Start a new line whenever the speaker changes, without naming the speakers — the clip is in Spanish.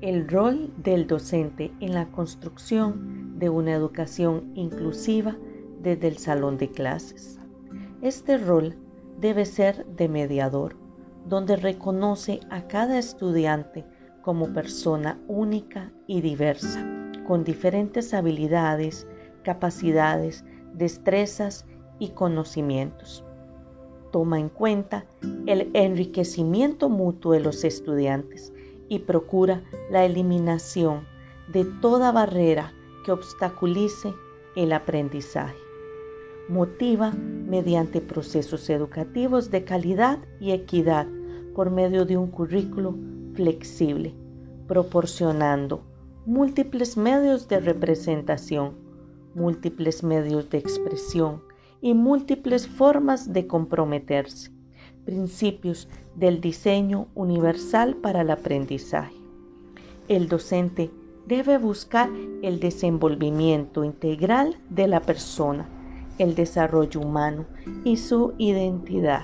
el rol del docente en la construcción de una educación inclusiva desde el salón de clases. Este rol debe ser de mediador, donde reconoce a cada estudiante como persona única y diversa, con diferentes habilidades, capacidades, destrezas y conocimientos. Toma en cuenta el enriquecimiento mutuo de los estudiantes y procura la eliminación de toda barrera que obstaculice el aprendizaje. Motiva mediante procesos educativos de calidad y equidad por medio de un currículo flexible, proporcionando múltiples medios de representación, múltiples medios de expresión y múltiples formas de comprometerse principios del diseño universal para el aprendizaje. El docente debe buscar el desenvolvimiento integral de la persona, el desarrollo humano y su identidad.